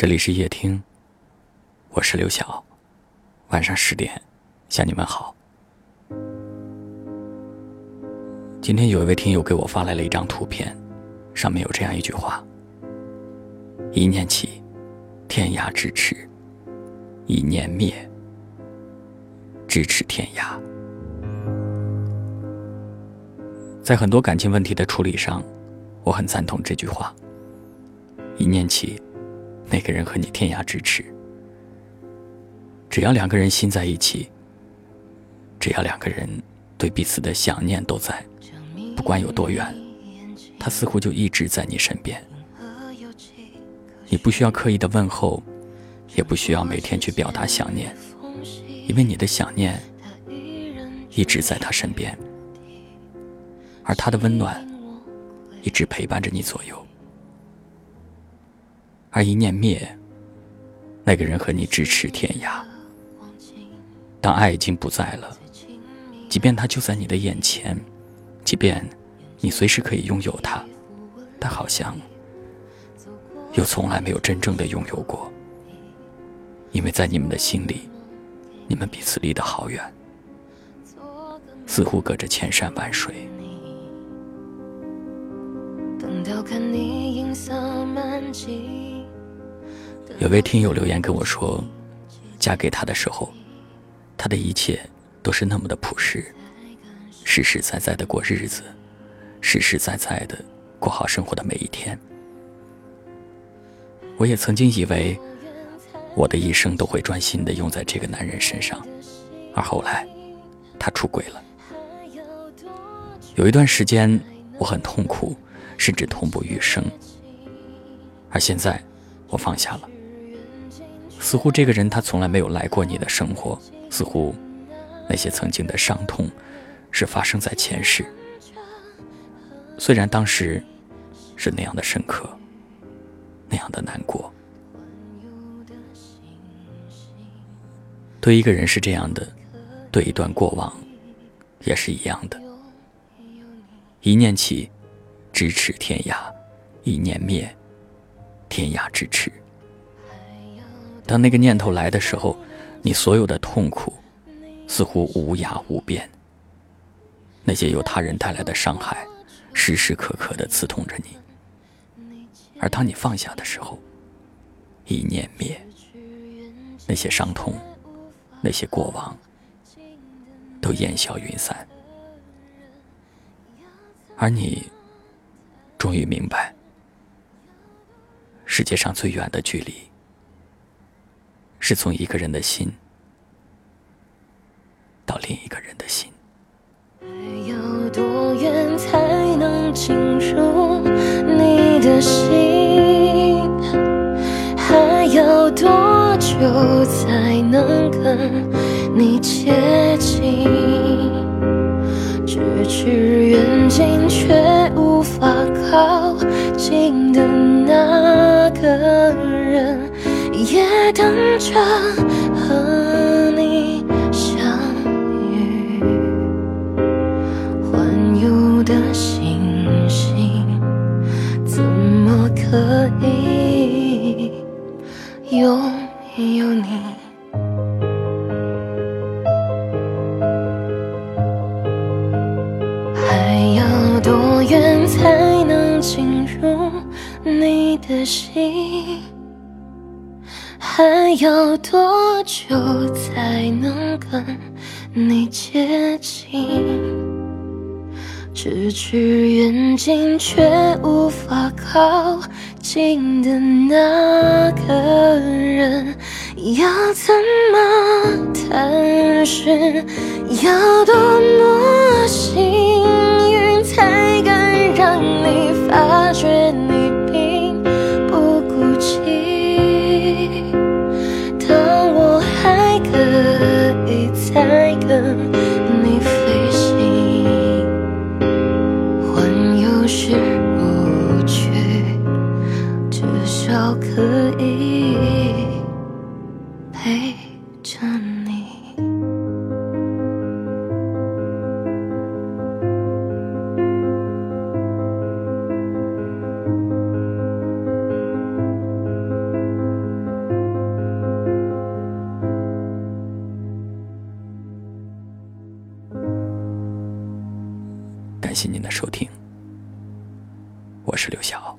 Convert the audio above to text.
这里是夜听，我是刘晓。晚上十点，向你们好。今天有一位听友给我发来了一张图片，上面有这样一句话：“一念起，天涯咫尺；一念灭，咫尺天涯。”在很多感情问题的处理上，我很赞同这句话。一念起。那个人和你天涯咫尺，只要两个人心在一起，只要两个人对彼此的想念都在，不管有多远，他似乎就一直在你身边。你不需要刻意的问候，也不需要每天去表达想念，因为你的想念一直在他身边，而他的温暖一直陪伴着你左右。而一念灭，那个人和你咫尺天涯。当爱已经不在了，即便他就在你的眼前，即便你随时可以拥有他，但好像又从来没有真正的拥有过，因为在你们的心里，你们彼此离得好远，似乎隔着千山万水。等到看你银色满际。有位听友留言跟我说，嫁给他的时候，他的一切都是那么的朴实，实实在在的过日子，实实在在的过好生活的每一天。我也曾经以为，我的一生都会专心的用在这个男人身上，而后来，他出轨了。有一段时间，我很痛苦，甚至痛不欲生。而现在，我放下了。似乎这个人他从来没有来过你的生活，似乎那些曾经的伤痛是发生在前世。虽然当时是那样的深刻，那样的难过。对一个人是这样的，对一段过往也是一样的。一念起，咫尺天涯；一念灭，天涯咫尺。当那个念头来的时候，你所有的痛苦似乎无涯无边。那些由他人带来的伤害，时时刻刻的刺痛着你。而当你放下的时候，一念灭，那些伤痛，那些过往，都烟消云散。而你终于明白，世界上最远的距离。是从一个人的心到另一个人的心。还要多远才能进入你的心？还要多久才能跟你接近？咫尺远近却无法靠等着和你相遇，环游的星星怎么可以拥有你？还要多远才能进入你的心？还要多久才能跟你接近？咫尺远近却无法靠近的那个人，要怎么探寻？要多么幸运才敢让你发感谢您的收听，我是刘晓。